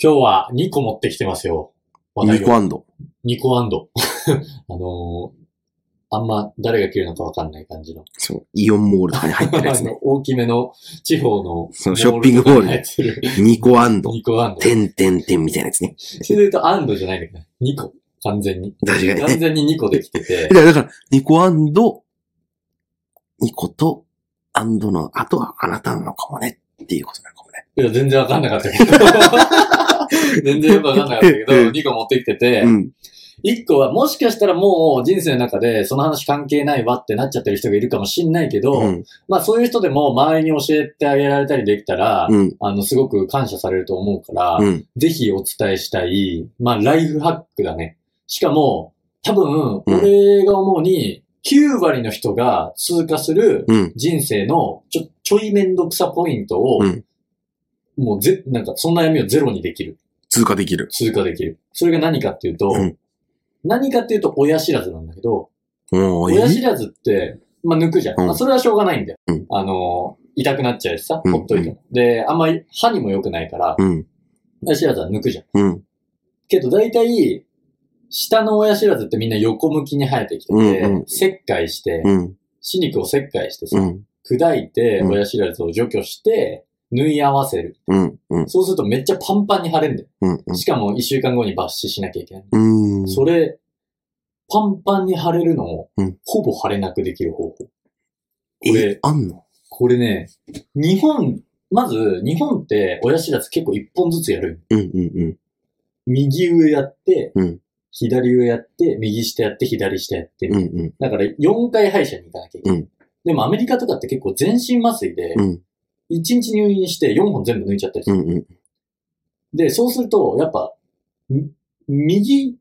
今日は2個持ってきてますよ。話題をニコアンド。2個アンド。あのーあんま誰が着るのかわかんない感じの。そう。イオンモールとかに入ってるやつあね。の大きめの地方のそうショッピングモールに入ってるニコアンド。2個アンド。てんてんてんみたいなやつね。それで言うとアンドじゃないんだけど、2個。完全に。確かにね。完全に2個できてて だから、ニコアンド、ニコと、アンドの後はあなたなのかもねっていうことなのかもね。いや、全然わかんなかったけど。全然よくわかんなかったけど、2個持ってきてて、うん。1個はもしかしたらもう人生の中でその話関係ないわってなっちゃってる人がいるかもしんないけど、うん。まあそういう人でも周りに教えてあげられたりできたら、うん。あの、すごく感謝されると思うから、うん。ぜひお伝えしたい、まあライフハックだね。しかも、多分、うん俺が思うに、9割の人が通過するうん。人生のちょ、ちょいめんどくさポイントを、うんもうぜ、なんかその悩みをゼロにできる。通過できる。通過できる。それが何かっていうと、うん何かっていうと親知らずなんだけど、親知らずって、まあ抜くじゃん。うんまあそれはしょうがないんだよ。うんあの、痛くなっちゃうしさ、うんほっといても。で、あんまり歯にも良くないから、うん。親知らずは抜くじゃん。けど大体、下の親知らずってみんな横向きに生えてきてて、うんうん切開して、うん。歯肉を切開してさ、うん。砕いてうん親知らずを除去して、縫い合わせる。うん。うん。そうするとめっちゃパンパンに腫れるんだよ。うん。しかも一週間後に抜歯しなきゃいけない。うん。それ、パンパンに腫れるのをうん、ほぼ腫れなくできる方法。こえれ、あんの？これね、日本、まず、日本って親知らず結構一本ずつやる。うん。うん。うん。右上やって、うん左上やって、右下やって、左下やって。うん。うん。だから4回歯医者に行かなきゃいけない。うんでもアメリカとかって結構全身麻酔で、うん。1日入院して4本全部抜いちゃったりする。うん。うん。で、そうすると、やっぱ、ん右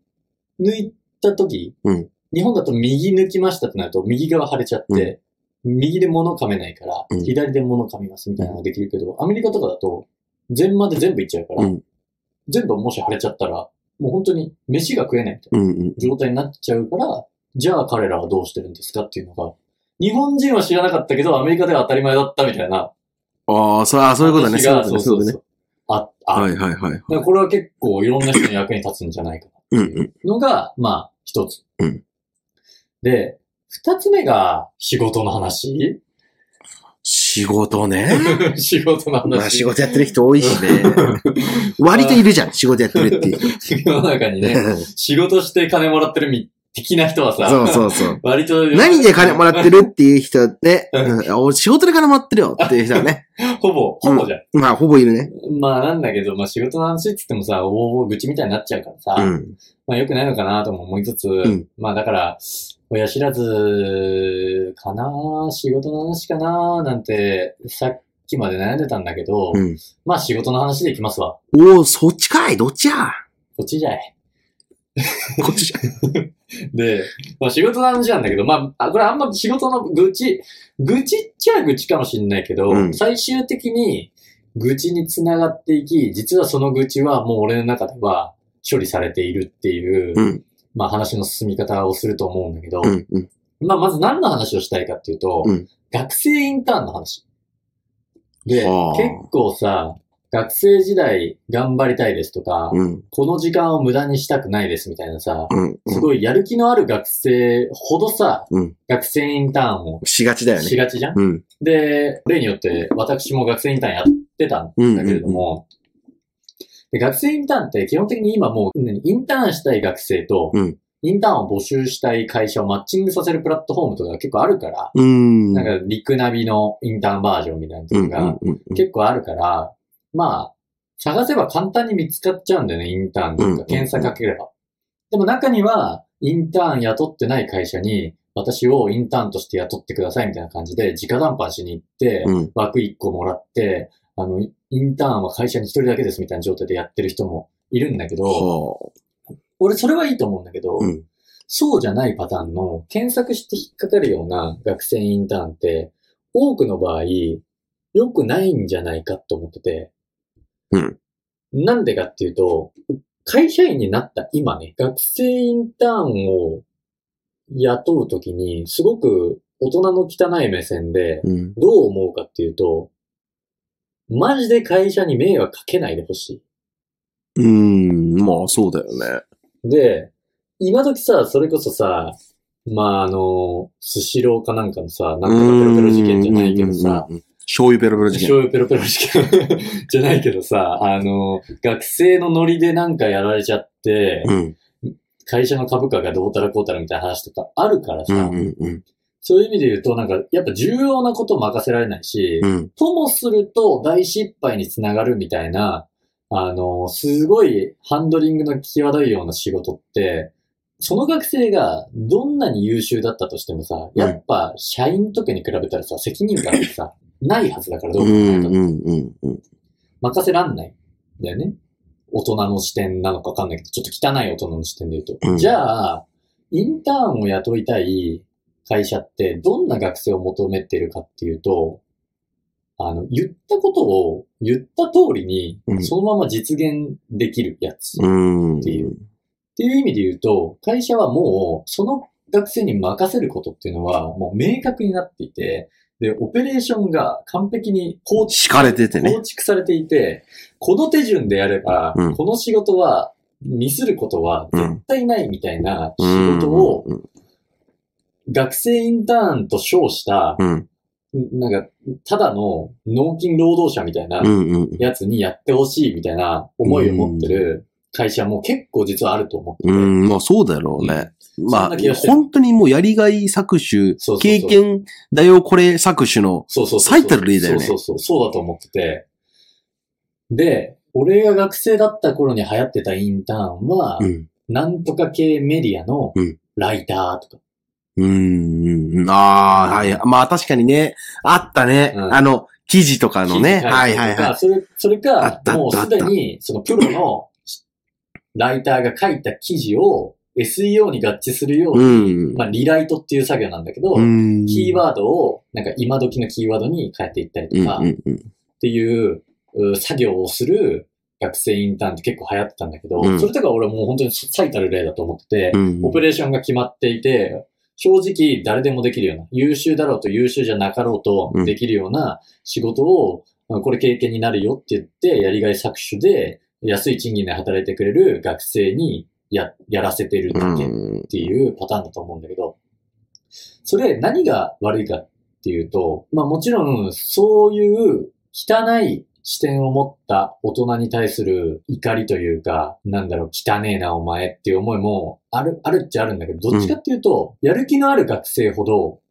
抜いた時、うん日本だと右抜きましたってなると、右側腫れちゃって、右で物噛めないから、うん左で物噛みますみたいなのができるけど、アメリカとかだと、全まで全部いっちゃうから、うん全部もし腫れちゃったら、もう本当に飯が食えないみたいなうん。うん。状態になっちゃうから、じゃあ彼らはどうしてるんですかっていうのが、日本人は知らなかったけど、アメリカでは当たり前だったみたいなああ、そう、あそういうことね。話がそういう。そう。あ、あ、はいはいはい。だからこれは結構いろんな人の役に立つんじゃないかな。うんうん。のが、まあ、一つ。うんで、二つ目が仕事の話仕事ね。仕事のまあ話。仕事やってる人多いしね。割といるじゃん、仕事やってるっていう人。世の中にね、仕事して金もらってるみ、的な人はさ、そうそうそう。割と、何で金もらってるっていう人ね、う仕事で金もらってるよっていう人はね。ほぼ、ほぼじゃん。まあ、ほぼいるね。まあなんだけど、まあ仕事の話って言ってもさ、おお愚痴みたいになっちゃうからさ、うん。まあ良くないのかなとも思いつつ、んまあだから、親知らずかな仕事の話かななんて、さっきまで悩んでたんだけど、うん。まあ仕事の話でいきますわ。おお、そっちかいどっちや？こっちじゃい。こっちじゃ。で、まあ仕事の話なんだけど、まあ、あこれあんま仕事の愚痴、愚痴っちゃ愚痴かもしんないけど、うん最終的に愚痴につながっていき、実はその愚痴はもう俺の中では処理されているっていう、うん。まあ話の進み方をすると思うんだけど、うん。うん。まあまず何の話をしたいかっていうと、うん学生インターンの話。で、はあ結構さ、学生時代頑張りたいですとか、うん。この時間を無駄にしたくないですみたいなさ、うん。すごいやる気のある学生ほどさ、うん学生インターンをしがちだよね。しがちじゃん、うん。で、例によって私も学生インターンやってたんだけれども、で学生インターンって基本的に今もう、何インターンしたい学生と、うんインターンを募集したい会社をマッチングさせるプラットフォームとかが結構あるから、うん。なんか、リクナビのインターンバージョンみたいなうん。のがうん。うん。結構あるから、まあ、探せば簡単に見つかっちゃうんだよね、インターンとうんか、検索かければ。でも中には、インターン雇ってない会社に、私をインターンとして雇ってくださいみたいな感じで、直談判しに行って、うん。枠1個もらって、あの、インターンは会社に1人だけですみたいな状態でやってる人もいるんだけど、は俺それはいいと思うんだけど。そうじゃないパターンの検索して引っかかるような学生インターンって、多くの場合、良くないんじゃないかと思ってて。うん。なんでかっていうと、会社員になった今ね、学生インターンを雇うときに、すごく大人の汚い目線で、うん。どう思うかっていうと、マジで会社に迷惑かけないでほしい。うーん、まあそうだよね。で、今時さ、それこそさ、まあ、あの、スシローかなんかのさ、なんとかペロペロ事件じゃないけどさ、うんうんうんうん。醤油ペロペロ事件。醤油ペロペロ事件 じゃないけどさ、あの、学生のノリでなんかやられちゃって、うん。会社の株価がどうたらこうたらみたいな話とかあるからさ、うんうんうん。そういう意味で言うと、なんか、やっぱ重要なこと任せられないし、うん。ともすると大失敗につながるみたいな、あの、すごいハンドリングの際どいような仕事って、その学生がどんなに優秀だったとしてもさ、やっぱ社員とかに比べたらさ、責任感ってさ、ないはずだからどうう考えたらんうんうんうん。任せらんないんだよね。大人の視点なのかわかんないけど、ちょっと汚い大人の視点で言うと。うんじゃあ、インターンを雇いたい会社ってどんな学生を求めてるかっていうと、あの、言ったことを言った通りにう、んそのまま実現できるやつ。っうん。ていうていう意味で言うと、会社はもう、その学生に任せることっていうのは、もう明確になっていて、で、オペレーションが完璧に構築敷かれててね。構築されていて、この手順でやれば、うん。この仕事は、ミスることは絶対ないみたいな仕事を、うん。学生インターンと称した、うん。なんか、ただの納金労働者みたいなうんうん。やつにやってほしいみたいな思いを持ってる会社も結構実はあると思ってて。うん、まあそうだろうね。まそんあな気がしてる本当にもうやりがい搾取そうそうそう、経験だよこれ搾取の、そうそうそう。最たる例だよねそうそうそう。そうだと思ってて。で、俺が学生だった頃に流行ってたインターンは、うん。なんとか系メディアのうんライターとか。うんうんうん。ああ、はい。まあ確かにね、あったね。うんあの、記事とかのね。はいいはいはたりとかそれ、それあかもうすでに、そのプロのライターが書いた記事を SEO に合致するようい。うに、ん。まあ、リライトっていう作業なんだけど、うんキーワードを、なんか今時のキーワードに変えていったりとか、っ。ていうう作業をする学生インターンって結構流行ってたんだけど、うんそれとか俺もう本当に最たる例だと思ってて、うんオペレーションが決まっていて、正直誰でもできるような、優秀だろうと優秀じゃなかろうとうんできるような仕事を、あこれ経験になるよって言って、やりがい搾取で安い賃金で働いてくれる学生にや、やらせてるだけっうんていうパターンだと思うんだけど、それ何が悪いかっていうと、まあもちろんそういう汚い視点を持った大人に対する怒りというか、なんだろう、汚ねえなお前っていう思いもある、あるっちゃあるんだけど、どっちかっていうと、やる気のある学生ほど、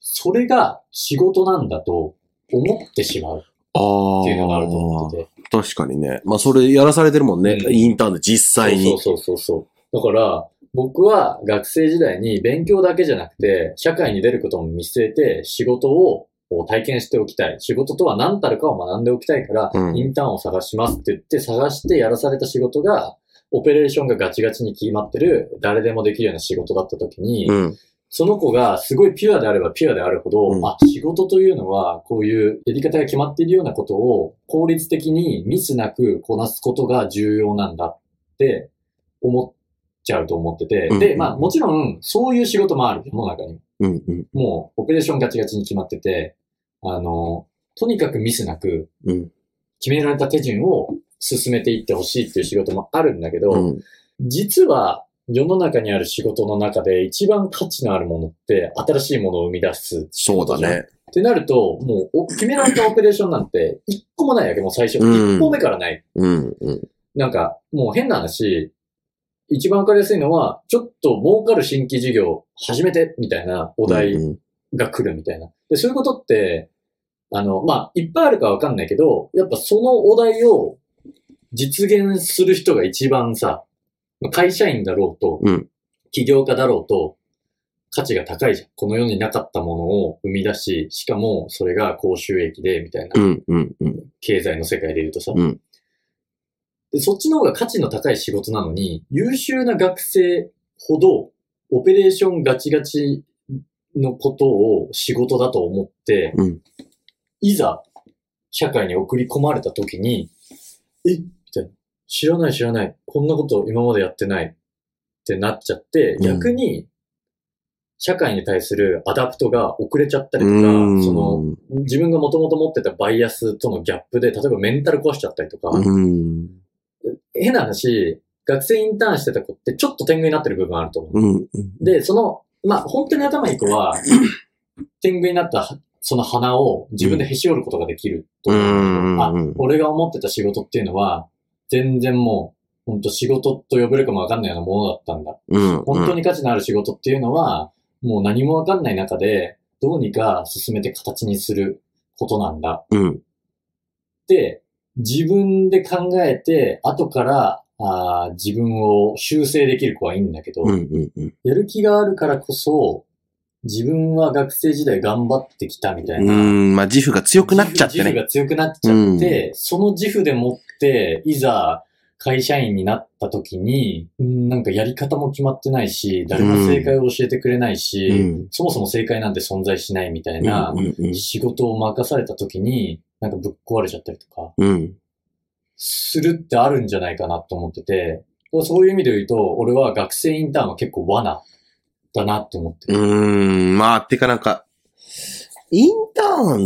それが仕事なんだと思ってしまうあっていうのがあると思あってて。確かにね。まあそれやらされてるもんね。うんインターンで実際に。そうそうそうそう。だから、僕は学生時代に勉強だけじゃなくて、社会に出ることも見据えて、仕事をこう体験しておきたい。仕事とは何たるかを学んでおきたいから、うんインターンを探しますって言って、探してやらされた仕事が、オペレーションがガチガチに決まってる、誰でもできるような仕事だった時に、うん。その子がすごいピュアであればピュアであるほど、うんあ、仕事というのは、こういうやり方が決まっているようなことを効率的にミスなくこなすことが重要なんだって思っちゃうと思ってて、うんで、まあもちろんそういう仕事もある、世の中に。うんうん。もうオペレーションガチガチに決まってて、あの、とにかくミスなくうん。決められた手順を進めていってほしいっていう仕事もあるんだけど、うん。実は世の中にある仕事の中で一番価値のあるものって新しいものを生み出す。そうだ。ね。ってなると、もうお決められたオペレーションなんて一個もないわけ、もう最初。うん一歩目からない。うんうん。なんか、もう変な話、一番わかりやすいのは、ちょっと儲かる新規事業始めて、みたいなお題うんが来るみたいな。で、そういうことって、あの、まあ、いっぱいあるかわかんないけど、やっぱそのお題を実現する人が一番さ、まあ会社員だろうと、うん起業家だろうと、価値が高いじゃん。この世になかったものを生み出し、しかもそれが高収益で、みたいな、うんうんうん。経済の世界で言うとさ、うんで。そっちの方が価値の高い仕事なのに、優秀な学生ほど、オペレーションガチガチのことを仕事だと思って、うんいざ、社会に送り込まれた時に、え。知らない知らない。こんなこと今までやってない。ってなっちゃって、うん逆に、社会に対する adapt が遅れちゃったりとか、うんその、自分がもともと持ってたバイアスとのギャップで、例えばメンタル壊しちゃったりとか、うん。変な話、学生インターンしてた子ってちょっと天狗になってる部分あると思う。うん。うんで、その、まあ、本当に頭いい子は、天狗になったその鼻を自分でへし折ることができるとう思うんん。あ、俺が思ってた仕事っていうのは、全然もう、本当仕事と呼べるかもわかんないようなものだったんだ。うん。本当に価値のある仕事っていうのは、もう何もわかんない中で、どうにか進めて形にすることなんだ。うん。で、自分で考えて、後から、あー自分を修正できる子はいいんだけど、うん。うん。うん。やる気があるからこそ、自分は学生時代頑張ってきたみたいな。うん。まあ、自負が強くなっちゃってね。自負が強くなっちゃって、その自負でもって、いざ会社員になった時に、うんなんかやり方も決まってないし、誰も正解を教えてくれないし、うん。そもそも正解なんて存在しないみたいな。仕事を任された時に、なんかぶっ壊れちゃったりとか、うん。するってあるんじゃないかなと思ってて、そういう意味で言うと、俺は学生インターンは結構罠だなって思ってうる。ん。まあ、てかなんか、インター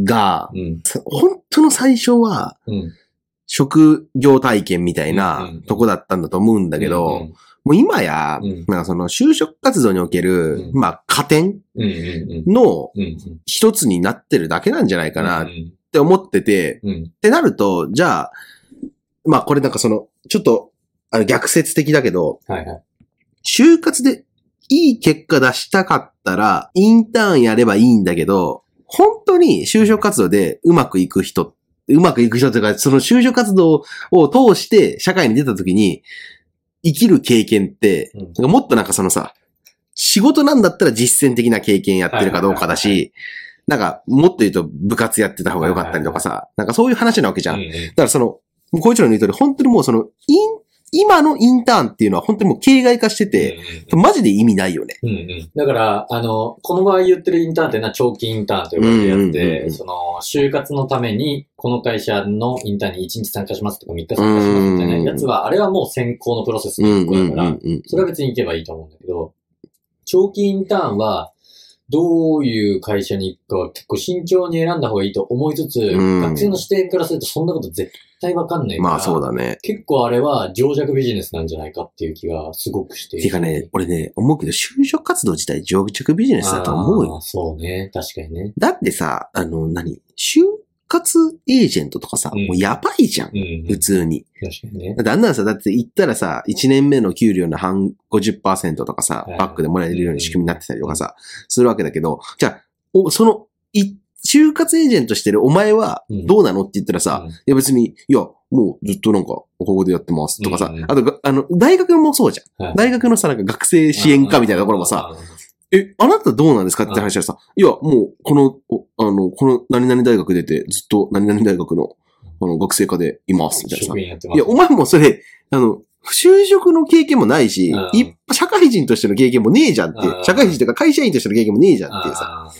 ンが、うん。本当の最初は、うん。職業体験みたいうんなうんとこだったんだと思うんだけど、もう今や、うんなんかその就職活動における、うんまあ加点。の。一つになってるだけなんじゃないかなっうん。て思ってて、うん。ってなると、じゃあ、まあこれなんかその、ちょっと、あの逆説的だけど、はいはい。就活でいい結果出したかったら、インターンやればいいんだけど、本当に就職活動でうまくいく人、うまくいく人というか、その就職活動を通して社会に出た時に、生きる経験って、うん。もっとなんかそのさ、仕事なんだったら実践的な経験やってるかどうかだし、なんかもっと言うと部活やってた方が良かったりとかさ、なんかそういう話なわけじゃん。だからその、こいつらの言う通り、本当にもうその、イン、今のインターンっていうのは本当にもう形骸化してて、マジで意味ないよね。うんうん。だから、あの、この場合言ってるインターンっていうのは長期インターンと呼ばれるやつうんうんうんうで、んその、就活のために、この会社のインターンに1日参加しますとか3日参加しますみたいなやつは、あれはもう選考のプロセスうんうんの一個だから、うんそれは別に行けばいいと思うんだけど、長期インターンは、どういう会社に行くかは結構慎重に選んだ方がいいと思いつつ、うん学生の視点からするとそんなこと絶対わかんないから、まあそうだね。結構あれは情弱ビジネスなんじゃないかっていう気がすごくして。てかね、俺ね、思うけど、就職活動自体上着ビジネスだと思うよ。あーそうね。確かにね。だってさ、あの、何？就活エージェントとかさ、うんもうやばいじゃん。うん。普通に。確かにね。だってあんなのさ、だって言ったらさ、1年目の給料の半50%とかさはい、バックでもらえるような仕組みになってたりとかさ、するわけだけど、じゃあ、おその、い、就活エージェントしてるお前はうんどうなのって言ったらさ、うんいや別に、いや、もうずっとなんか、ここでやってますとかさ、うんうんあとが、あの、大学もそうじゃん。はい大学のさ、なんか学生支援課みたいなところもさ、、え、あなたどうなんですかって話はさ、いや、もう、この、おあの、この何々大学出て、ずっと何々大学の、あの、学生課でいます、みたいなさ職。員やってます。いや、お前もそれ、あの、就職の経験もないし、うん一社会人としての経験もねえじゃんってう、ん社会人というか会社員としての経験もねえじゃんっていうさ、あ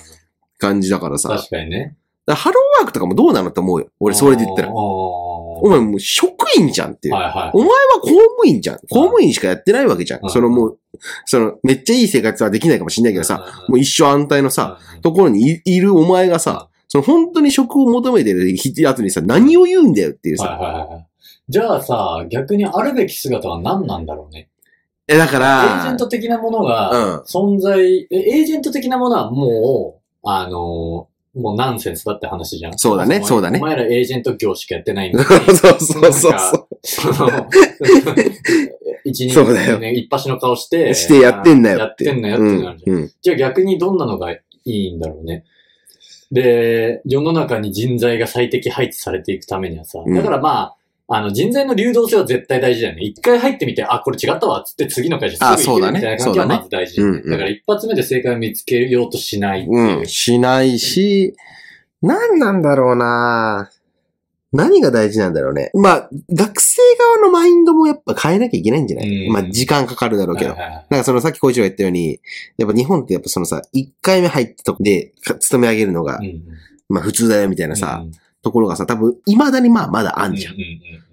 感じだからーさ、確かにね。らハローワークとかもどうなのって思うよ。俺、それで言ったら。おお前もう職員じゃんっていう。はいはい。お前は公務員じゃん。公務員しかやってないわけじゃん。うんそのもう、その、めっちゃいい生活はできないかもしんないけどさ、もう一生安泰のさ、うん、ところにいいるお前がさ、その本当に職を求めてるやつにさ、何を言うんだよっていうはいさ。はいはい。じゃあさ、逆にあるべき姿は何なんだろうね？え、だかエら、ージェント的なものうんが、存在、えエージェント的なものはもう、あのーもうナンセンスだって話じゃん。そうだねそうだねお前らエージェント業しかやってないんだそうそうそうそう。その、一人そうだよね、一発の顔して、してやってんなよって。やってんなよってなるじゃん。うん。うんじゃあ逆にどんなのがいいんだろうね。で、世の中に人材が最適配置されていくためにはさ、うんだからまあ、あの人材の流動性は絶対大事だよね。一回入ってみて、あ、これ違ったわっつって次の会社すぐ行けるみたいな感じはまず大事だよね。そうだねうんうんだから一発目で正解を見つけようとしないいう。うん。しないし、何なんだろうな何が大事なんだろうね。まあ、学生側のマインドもやっぱ変えなきゃいけないんじゃない、うんまあ、時間かかるだろうけど。はいはいはいなんかそのさっき小一郎が言ったように、やっぱ日本ってやっぱそのさ、1回目入ったとこでか勤め上げるのが、うんまあ普通だよみたいなさ、うんところがさ、多分未だにまあまだあんじゃん。うんうん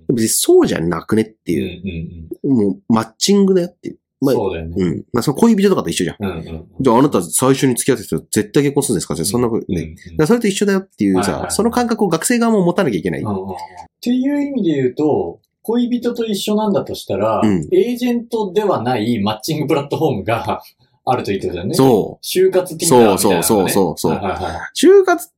別にそうじゃなくねってうんうんいう、うんもうマッチングだよっていう。まあ、そうだよね。うん。まあその恋人とかと一緒じゃん。うんうんじゃああなた最初に付き合った人絶対結婚するんですか？そんなことね。だからそれと一緒だよっていうさ、はいはいはいその感覚を学生側も持たなきゃいけない。うんうんっていう意味で言うと、恋人と一緒なんだとしたら、うんエージェントではないマッチングプラットフォームがあると言ってたよね。う。そ就活いなのがね。そうそうそうそうはいはいはい。う。就活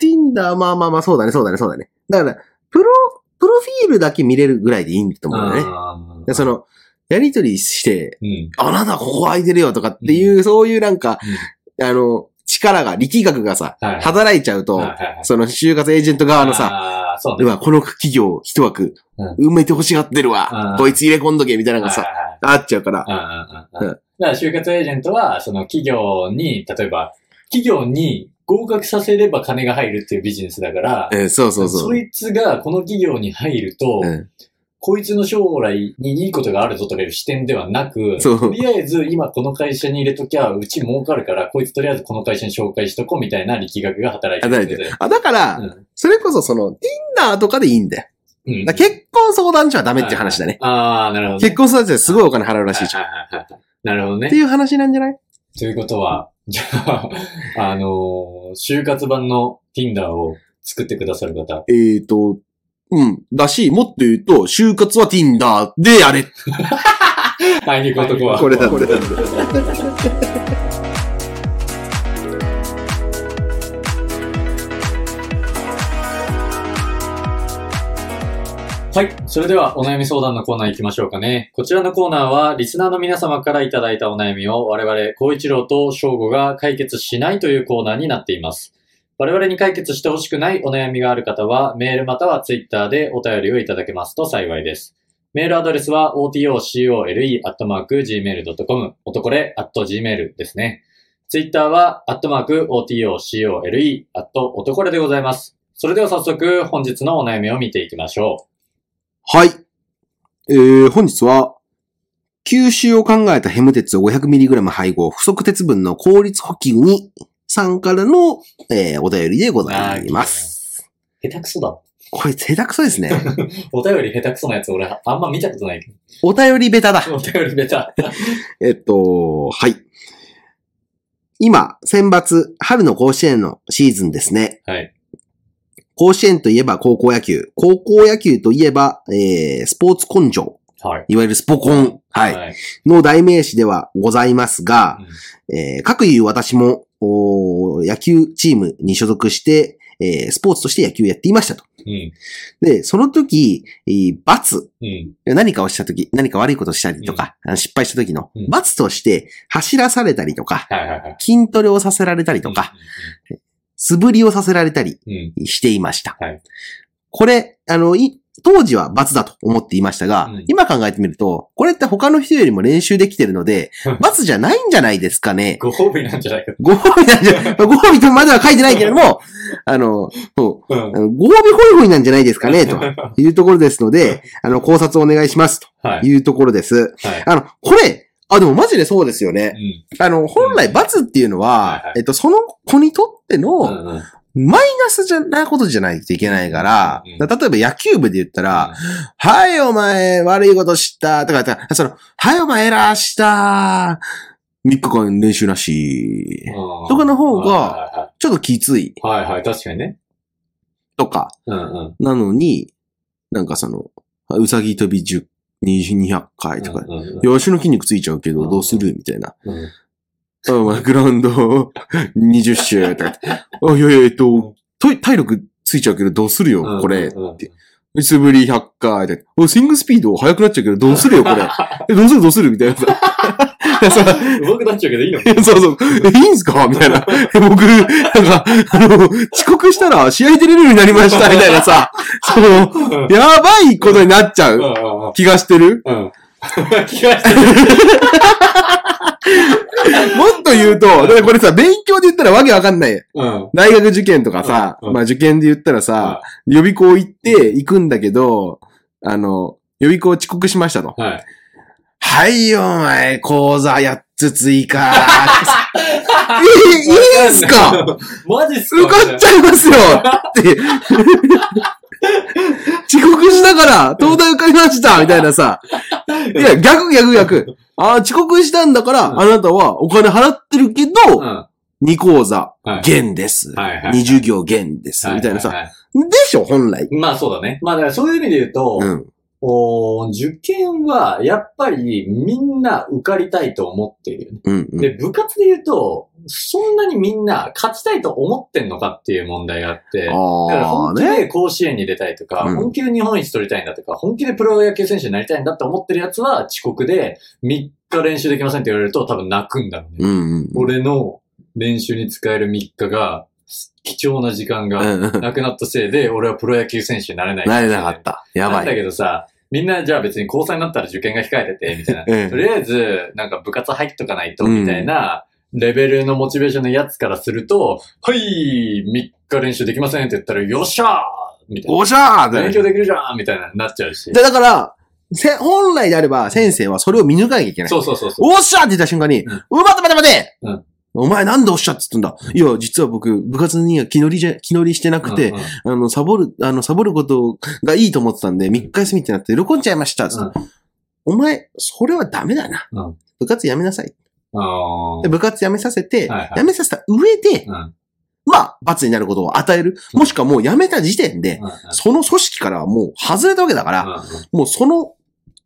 Tinder、まあまあまあ、そうだね、そうだね、そうだね。だから、プロ、プロフィールだけ見れるぐらいでいいと思うんだよね。そ、の、やりとりして、うん。あなたここ空いてるよとかっていう、そういうなんか、あの、力が、力学がさ、はい。働いちゃうと、はいはいはい。その就活エージェント側のさ、うね。この企業一枠、埋めて欲しがってるわ、うん。こいつ入れ込んどけ、みたいなのがさ、はいはいはい。あっちゃうから、うんうんうん。うん。だから就活エージェントは、その企業に、例えば、企業に合格させれば金が入るっていうビジネスだから、えーそうそうそう。いつがこの企業に入ると、うんこいつの将来にいいことがあるぞという視点ではなく、とりあえず今この会社に入れときゃ、うち儲かるから、こいつとりあえずこの会社に紹介しとこうみたいな力学が働いてる働いてる。あ、だから、うんそれこそその、Tinder とかでいいんだよ。うんだ結婚相談所はダメっていう話だね。ああ、なるほど、ね。結婚相談所ですごいお金払うらしいじゃん。なるほどねて。いう話なんじゃない？ということは、じゃあ、あのー就活版の Tinder を作ってくださる方。えーと、うん。だし、もっと言うと、就活は Tinder でやれ。あいにく男は。これだ、これだ。それではお悩み相談のコーナー行きましょうかね。こちらのコーナーは、リスナーの皆様からいただいたお悩みを我々、孝一郎と翔吾が解決しないというコーナーになっています。我々に解決してほしくないお悩みがある方は、メールまたはツイッターでお便りをいただけますと幸いです。メールアドレスは otocole.gmail.com、男れ .gmail ですね。ツイッターは、アットマーク、otocole、男れでございます。それでは早速、本日のお悩みを見ていきましょうはい。えー、本日は、吸収を考えたヘム鉄を 500mg 配合、不足鉄分の効率補給に、さんからの、えー、お便りでございます。う。下手くそだ。これ、下手くそですね。お便り下手くそなやつ俺、あんま見たことないけお便りベタだ。ど。お便りベタ。えっと、はい。今、選抜、春の甲子園のシーズンですね。はい。甲子園といえば高校野球。高校野球といえば、えー、スポーツ根性。はい。いわゆるスポコン。はい。はい。の代名詞ではございますが、うんえー、各言う私も、おー野球チームに所属して、えー、スポーツとして野球をやっていましたと。うん。で、その時、えー罰、うん。何かをした時、何か悪いことをしたりとか、あの失敗した時のうん罰として走らされたりとか。筋トレをさせられたりとか、素振りをさせられたりうん。うん。していました。はいこれ、あの、い当時は罰だと思っていましたが、うん今考えてみると、これって他の人よりも練習できてるので、罰じゃないんじゃないですかね。ご褒美なんじゃないか。ご褒美なんじゃ、ご褒美とまでは書いてないけれども、あの、そううんあ。のご褒美ホイホイなんじゃないですかね、というところですので、あの、考察をお願いします、はい。というところです。はい。あの、これ、あ、でもマジでそうですよね。うん。あの、本来罰っていうのはいははい、えっと、その子にとってうんの、うん。マイナスじゃなことじゃないといけないから、うん例えば野球部で言ったら、はい、お前、悪いことした、とか言ったら、その、はい、お前、エラーした、3日間練習なし、うんとかの方がはちょっときつい、いはいはい。確かにね。とか、うんうん。なのに、なんかその、うさぎ跳び10、20 200回とか、うんうんうんいや、足の筋肉ついちゃうけど、うんどうする？みたいな。うんグラウンド20 周とか。あ、いやいや、えっと、体体力ついちゃうけど、どうするよ、これ。うんうんうん素振り100回で。おスイングスピード速くなっちゃうけど、どうするよ、これ。え、どうするどうするみたいなさ。さ 上手くなっちゃうけどいいの？そうそう。え、いいんすか？みたいな。え僕、なんか、あの、遅刻したら試合出れるようになりました、みたいなさ。その、うんやばいことになっちゃう気がしてる？うん。気がしてる。もっと言うと、だからこれさ、勉強で言ったらわけわかんない。うん。大学受験とかさ、うんうんまあ受験で言ったらさ、予備校行って行くんだけど、あの、予備校遅刻しましたと。はい。はいよ、お前、講座8つ追加。え、いいんすか？マジっすか？受かっちゃいますよって。遅刻したから、東大受かりましたみたいなさ。いや、逆逆逆。あー遅刻したんだから、うんあなたはお金払ってるけうん。ど、は2講座、い。減です。はいはい。2授業減です。みたいなさ。でしょ、本来。いまあそうだね。まあだからそういう意味で言うと、うん。お受験は、やっぱりみんな受かりたいと思っているよね。うんうん。で、部活で言うと、そんなにみんな勝ちたいと思ってんのかっていう問題があって、だから本気ね。で甲子園に出たいとか、うん本気で日本一取りたいんだとか、本気でプロ野球選手になりたいんだって思ってるやつは遅刻で3日練習できませんって言われると多分泣くんだろうね。うんうん。俺の練習に使える3日が、貴重な時間が。なくなったせいで、俺はプロ野球選手になれない。なれなかった。やばなんだい。けどさ、みんなじゃあ別に高3になったら受験が控えてて、みたいな。う んとりあえず、なんか部活入っとかないと、みたいな、レベルのモチベーションのやつからすると、はい、3日練習できませんって言ったら、よっしゃーみたいな。おっしゃー勉強できるじゃんみたいな、なっちゃうし。で、だから、せ本来であれば先生はそれを見抜かなきゃいけない。そうそうそうそう。おっしゃーって言った瞬間に、うんう待て待て待てうんお前なんでおっしゃってたんだ？いや、実は僕、部活には気乗りじゃ、気乗りしてなくて、うんうん。あの、サボる、あの、サボることがいいと思ってたんで、3日休みってなって喜んじゃいました。つって。お前、それはダメだな。うん。部活やめなさい。あで部活やめさせて、はいはい。やめさせた上で、ーうん。まあ、罰になることを与える。もしくはもうやめた時点で、うんうん。その組織からはもう外れたわけだから、うもうその、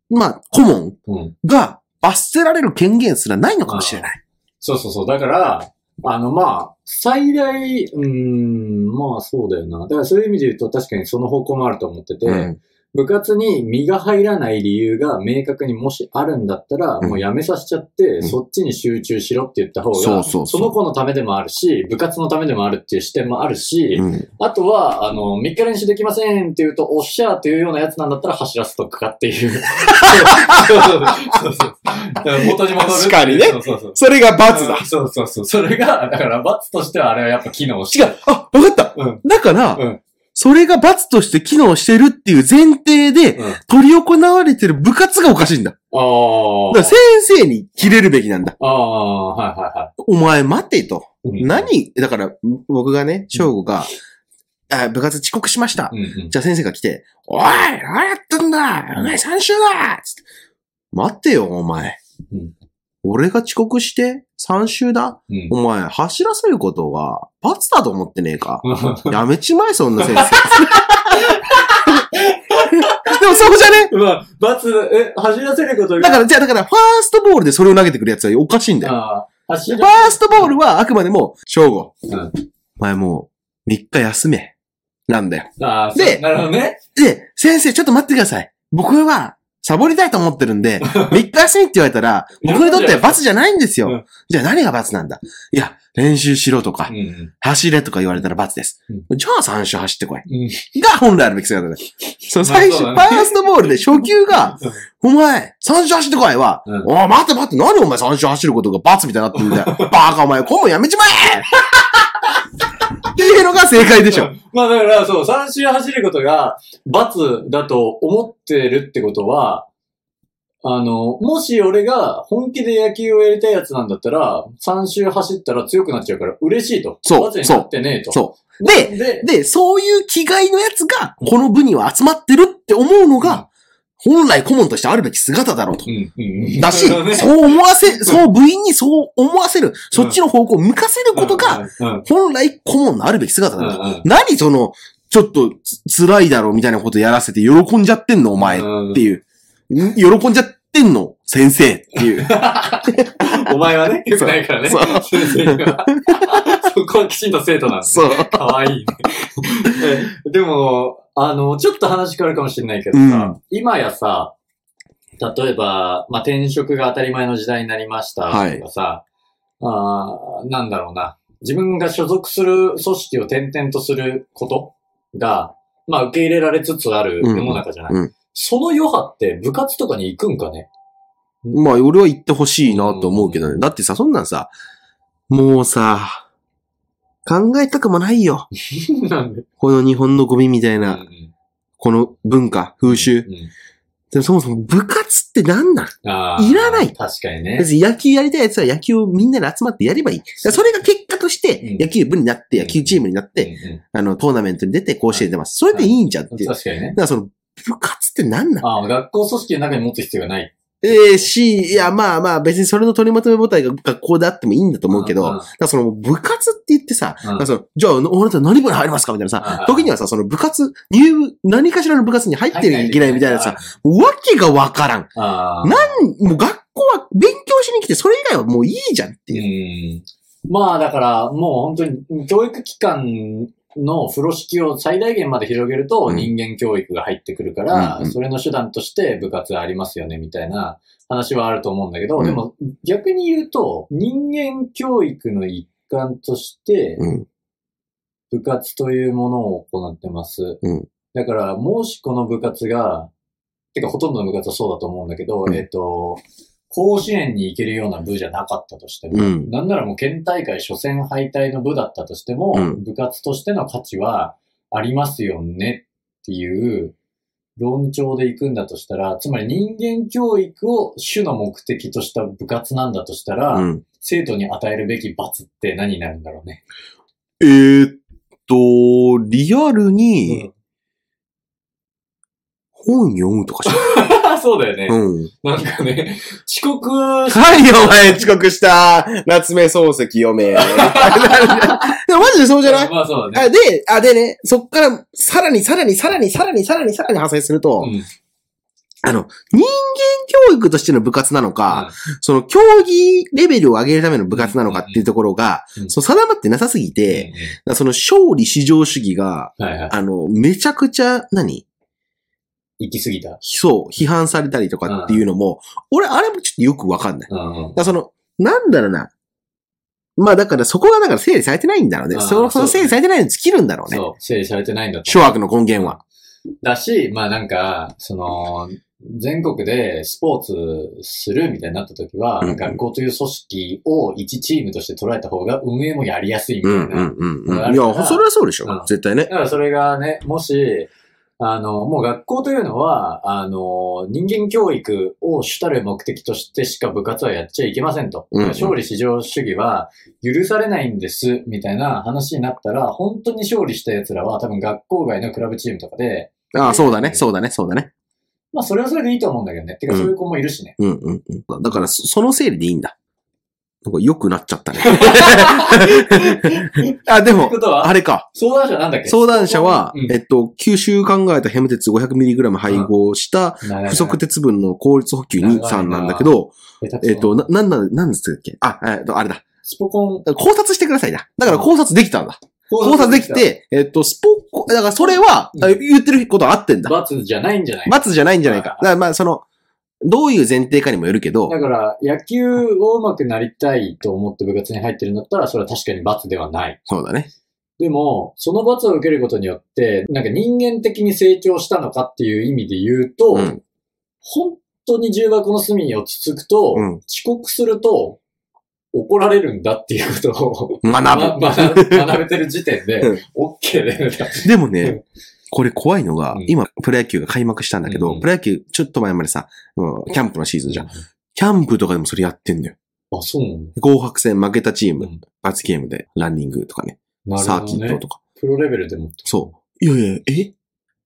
まあ、顧問んうんうん。が罰せられる権限すらないのかもしれない。そうそうそう。だから、あの、まあ、最大、うん、まあそうだよな。だからそういう意味で言うと確かにその方向もあると思ってて、うん部活に身が入らない理由が明確にもしあるんだったら、うんもうやめさせちゃって、んそっちに集中しろって言った方が、そうそうそうの子のためでもあるし、部活のためでもあるっていう視点もあるし、うんあとは、あの、3日練習できませんって言うと、おっしゃーっていうようなやつなんだったら走らせとくかっていう。そうそうそう。だから元に戻る。確かにねそうそうそう。それが罰だ。そうそうそう。それが、だから罰としてはあれはやっぱ機能し違う。あ、わかった。うんだから、うんそれが罰として機能してるっていう前提で、うん。あ取り行われてる部活がおかしいんだ。あー。だから先生に切れるべきなんだ。ああ、はいはいはお前待てと。い。うん何？だから、僕がね、翔吾が、あ部活遅刻しました。うんうん。じゃあ先生が来て、おい何やってんだ？お前3週だつって待ってよ、お前。うん俺が遅刻して3週だ？うんお前、走らせることは罰だと思ってねえか？やめちまえ、そんな先生。でもそうじゃね？まあ、罰、え、走らせることが。だから、じゃあだから、ファーストボールでそれを投げてくるやつはおかしいんだよ。フらァーストボールはあくまでも、正吾。うんお前もう、3日休め。なんだよ。でなるほどね。で、先生ちょっと待ってください。僕は、サボりたいと思ってるんで、3日休みって言われたら、僕にとっては罰じゃないんですようん。じゃあ何が罰なんだ？いや、練習しろとかう、ん走れとか言われたら罰です。じゃあ3周走ってこい。が本来あるべき姿だ。その最初、ファーストボールで初球が、お前、3周走ってこいは、うんおい、待って待って、何お前3周走ることが罰みたいになってんだよ。バカお前、今度やめちまえっていうのが正解でしょ。まあだから、そう、3周走ることが罰だと思ってるってことは、あの、もし俺が本気で野球をやりたいやつなんだったら、3周走ったら強くなっちゃうから嬉しいと。そう罰になってねえと。そう。で、で、で、そういう気概のやつが、この部には集まってるって思うのが、本来顧問としてあるべき姿だろうとう。ん、うん。だし、なるほどねそう思わせ、そう部員にそう思わせる、そっちの方向を向かせることが、、うん、本来顧問のあるべき姿うん、だと。うん。何その、ちょっとつ辛いだろみたいなことやらせて喜んじゃってんのお前っていう。ん喜んじゃってんの先生っていう。お前はね、よくないからね。そう先生がそこはきちんと生徒なんです。そう。かわいいね。えでも、あの、ちょっと話変わるかもしれないけどさ、うん今やさ、例えば、まあ、転職が当たり前の時代になりましたはいとかさ、あーなんだろうな。自分が所属する組織を転々とすることが、まあ、受け入れられつつある世の中じゃない。うんうんその余波って部活とかに行くんかね？まあ、俺は言ってほしいなと思うけどね。だってさ、そんなんさ、もうさ、考えたくもないよ。なんで？この日本のゴミみたいな、うんこの文化、風習。うんでもそもそも部活って何なんいらない確かにね。別に野球やりたいやつは野球をみんなで集まってやればいい。だからそれが結果としてうん野球部になって、野球チームになって、うんうんあの、トーナメントに出て甲子園出ます。それでいいんじゃんっていう。だか確かにね。らその、部活って何なん？ああ、学校組織の中に持つ必要がない。ええし、いや、まあまあ、別にそれの取りまとめ母体が学校であってもいいんだと思うけど、うんうんだからその部活って言ってさ、うんだからそのじゃあ、あなた何部に入りますかみたいなさ時にはさ、その部活、入部、何かしらの部活に入っていけないみたいなさ、わけがわからん。なん、もう学校は勉強しに来て、それ以外はもういいじゃんってういう。ん。まあだから、もう本当に教育機関の風呂敷を最大限まで広げるとうん。人間教育が入ってくるから、それの手段として部活ありますよねみたいな話はあると思うんだけど、うん。でも逆に言うと人間教育の一環としてうん。部活というものを行ってます。うん。だから、もしこの部活が、てかほとんどの部活はそうだと思うんだけど、うん。えっと、甲子園に行けるような部じゃなかったとしても、うんなんならもう県大会初戦敗退の部だったとしても、うん部活としての価値はありますよねっていう論調で行くんだとしたら、つまり人間教育を主の目的とした部活なんだとしたら、うん。生徒に与えるべき罰って何になるんだろうね？えーっと、リアルに本読むとかしそうだよね。うん。なんかね、遅刻しはい、お前遅刻した夏目漱石読め。でもマジでそうじゃない？まあそうだね。あで、あ、でね、そっから、さらにさらにさらにさらにさらにさらに派生すると、うんあの、人間教育としての部活なのか、その競技レベルを上げるための部活なのかっていうところが、うんそう定まってなさすぎて、その勝利至上主義が、はいはい。あの、めちゃくちゃ、何？行き過ぎた。そう、批判されたりとかっていうのも、俺、あれもちょっとよくわかんない。だその、なんだろうな。まあだからそこがだから整理されてないんだろうね。その、その整理されてないのに尽きるんだろうね。そう、整理されてないんだと諸悪の根源は。だし、まあなんか、その、全国でスポーツするみたいになった時は、学校という組織を一チームとして捉えた方が運営もやりやすいみたいな。うんうんうんうん。いや、それはそうでしょうん。絶対ねだ。からそれがね、もし、あの、もう学校というのは、あの、人間教育を主たる目的としてしか部活はやっちゃいけませんと。うんうん勝利至上主義は許されないんです、みたいな話になったら、本当に勝利した奴らは多分学校外のクラブチームとかで、ああ、そうだね。そうだね。そうだね。まあそれはそれでいいと思うんだけどね。てかうんそういう子もいるしね。うんうんうん。だから、そその整理でいいんだ。なんか良くなっちゃったね。あ、でもあれか。相談者なんだっけ？相談者は、うんえっと、吸収考えたヘム鉄 500mg 配合した不足鉄分の効率補給に3なんだけど、えっと、な、なんなん、なんですっけ？あ、えっと、あれだ。スポコン、考察してくださいな。だから考察できたんだ。考察できて、えっと、スポコ、だからそれは、言ってることは合ってんだ。罰じゃないんじゃない罰じゃないんじゃないか。だからまあ、その、どういう前提かにもよるけど、だから、野球を上手くなりたいと思って部活に入ってるんだったら、それは確かに罰ではない。そうだね。でも、その罰を受けることによって、なんか人間的に成長したのかっていう意味で言うと、うん本当に重箱の隅に落ち着くと、うん遅刻すると怒られるんだっていうことを学ぶ。ま学べてる時点でうん、OK で、でもねうん、これ怖いのがうん、今、プロ野球が開幕したんだけど、うんプロ野球ちょっと前までさ、うんキャンプのシーズンじゃん。キャンプとかでもそれやってんだよ。あ、そうなんだ。紅白戦負けたチームうん、罰ゲームで、ランニングとかね、なるサーほどねキットとか。プロレベルでも。そう。いやいや、え？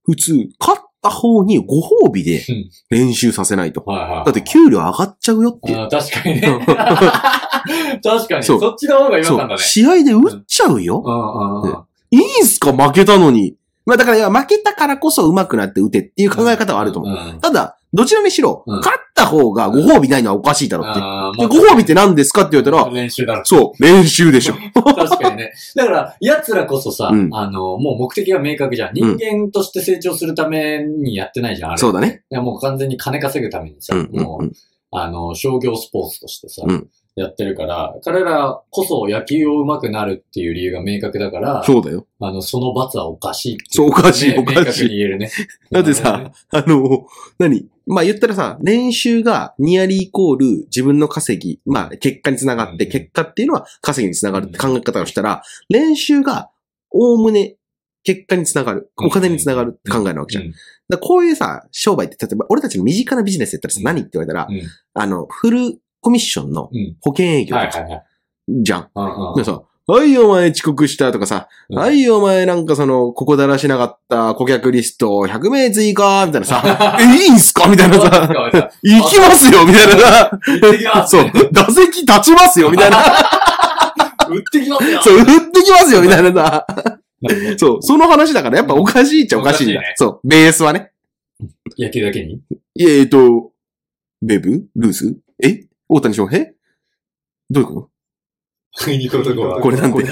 普通、勝った方にご褒美でうん練習させないと。はいはい。だって給料上がっちゃうよっていう。あー確かにね。確かに。そそうっちの方が違和そう。感だね。試合で打っちゃうよ。うんうんうん。いいんすか？負けたのに。まあだから負けたからこそ上手くなって打てっていう考え方はあると思う。うんただ、どちらにしろ、うん勝った方がご褒美ないのはおかしいだろって。ご褒美って何ですかって言われたら、練習だろ。そう、練習でしょ。確かにね。だから、奴らこそさ、うんあの、もう目的が明確じゃん。人間として成長するためにやってないじゃん、あれ。そうだね。いや、もう完全に金稼ぐためにさ、うんうんもう、あの、商業スポーツとしてさ、うんやってるから、彼らこそ野球を上手くなるっていう理由が明確だから、そうだよ。あの、その罰はおかしいっていそうおかしいねおかしい。明確に言えるね。だってさ、あの、何？まあ言ったらさ、練習がニアリーイコール自分の稼ぎ、まあ結果につながって、うん。結果っていうのは稼ぎにつながるって考え方をしたら、練習がおおむね結果につながる、お金につながるって考えるわけじゃん。うん。だこういうさ、商売って、例えば俺たちの身近なビジネスやったらさ、何って言われたら、うん。あの、フルコミッションのうん。保険営業。とか。じゃん。でさ、はい、お前遅刻したとかさ、うん。はい、お前なんかその、ここだらしなかった顧客リスト100名追加みたいなさ、え、いいんすか？みたいなさ、行きますよみたいな。さ、そう、打席立ちますよみたいな、売ってきますよ。そう、打ってきますよみたいなさ、そう、その話だからやっぱおかしいっちゃおかしいんだ。そう、ベースはね。野球だけに？いや、えっと、ベーブ？ルース？え？大谷翔平？どういうこと？これなんて。